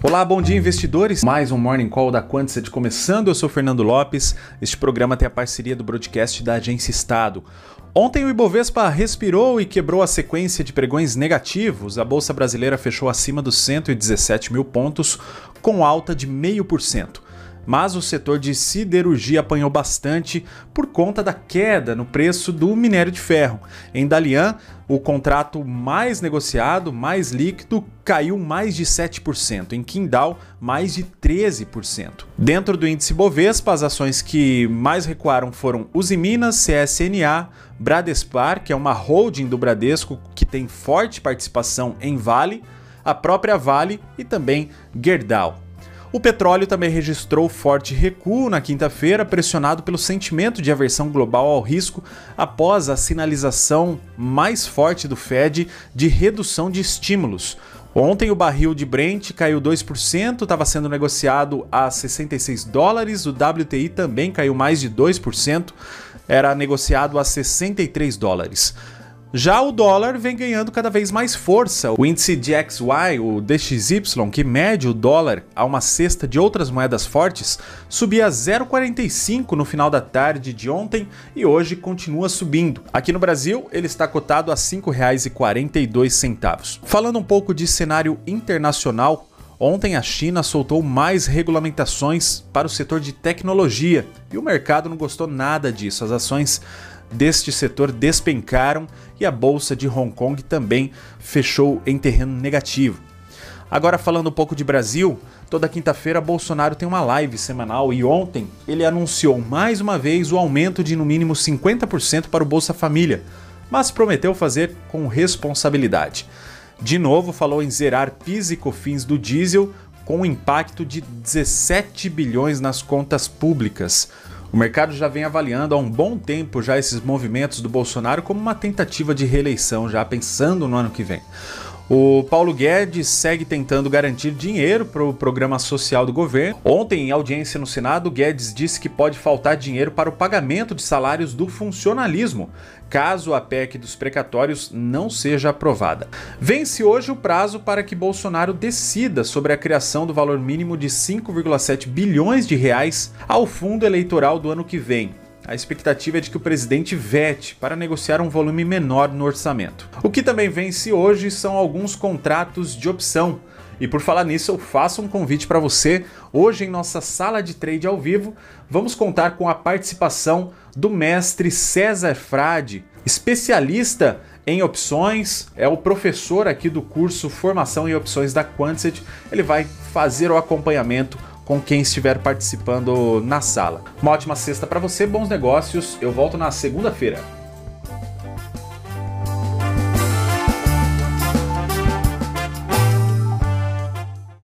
Olá, bom dia investidores. Mais um Morning Call da Quantset começando. Eu sou Fernando Lopes. Este programa tem a parceria do broadcast da Agência Estado. Ontem o Ibovespa respirou e quebrou a sequência de pregões negativos. A bolsa brasileira fechou acima dos 117 mil pontos, com alta de 0,5% mas o setor de siderurgia apanhou bastante por conta da queda no preço do minério de ferro. Em Dalian, o contrato mais negociado, mais líquido, caiu mais de 7%, em Kindal, mais de 13%. Dentro do índice Bovespa, as ações que mais recuaram foram Usiminas, CSNA, Bradespar, que é uma holding do Bradesco que tem forte participação em Vale, a própria Vale e também Gerdau. O petróleo também registrou forte recuo na quinta-feira, pressionado pelo sentimento de aversão global ao risco após a sinalização mais forte do Fed de redução de estímulos. Ontem o barril de Brent caiu 2%, estava sendo negociado a 66 dólares, o WTI também caiu mais de 2%, era negociado a 63 dólares. Já o dólar vem ganhando cada vez mais força. O índice DXY, o DXY, que mede o dólar a uma cesta de outras moedas fortes, subia 0,45 no final da tarde de ontem e hoje continua subindo. Aqui no Brasil, ele está cotado a R$ 5,42. Falando um pouco de cenário internacional, Ontem a China soltou mais regulamentações para o setor de tecnologia e o mercado não gostou nada disso. As ações deste setor despencaram e a bolsa de Hong Kong também fechou em terreno negativo. Agora falando um pouco de Brasil, toda quinta-feira Bolsonaro tem uma live semanal e ontem ele anunciou mais uma vez o aumento de no mínimo 50% para o Bolsa Família, mas prometeu fazer com responsabilidade. De novo falou em zerar PIS e COFINS do diesel com um impacto de 17 bilhões nas contas públicas. O mercado já vem avaliando há um bom tempo já esses movimentos do Bolsonaro como uma tentativa de reeleição, já pensando no ano que vem. O Paulo Guedes segue tentando garantir dinheiro para o programa social do governo. Ontem, em audiência no Senado, Guedes disse que pode faltar dinheiro para o pagamento de salários do funcionalismo, caso a PEC dos precatórios não seja aprovada. Vence hoje o prazo para que Bolsonaro decida sobre a criação do valor mínimo de 5,7 bilhões de reais ao fundo eleitoral do ano que vem a expectativa é de que o presidente vete para negociar um volume menor no orçamento. O que também vence hoje são alguns contratos de opção. E por falar nisso, eu faço um convite para você. Hoje, em nossa sala de trade ao vivo, vamos contar com a participação do mestre César Frade, especialista em opções, é o professor aqui do curso Formação em Opções da Quantset. Ele vai fazer o acompanhamento com quem estiver participando na sala. Uma ótima sexta para você, bons negócios. Eu volto na segunda-feira.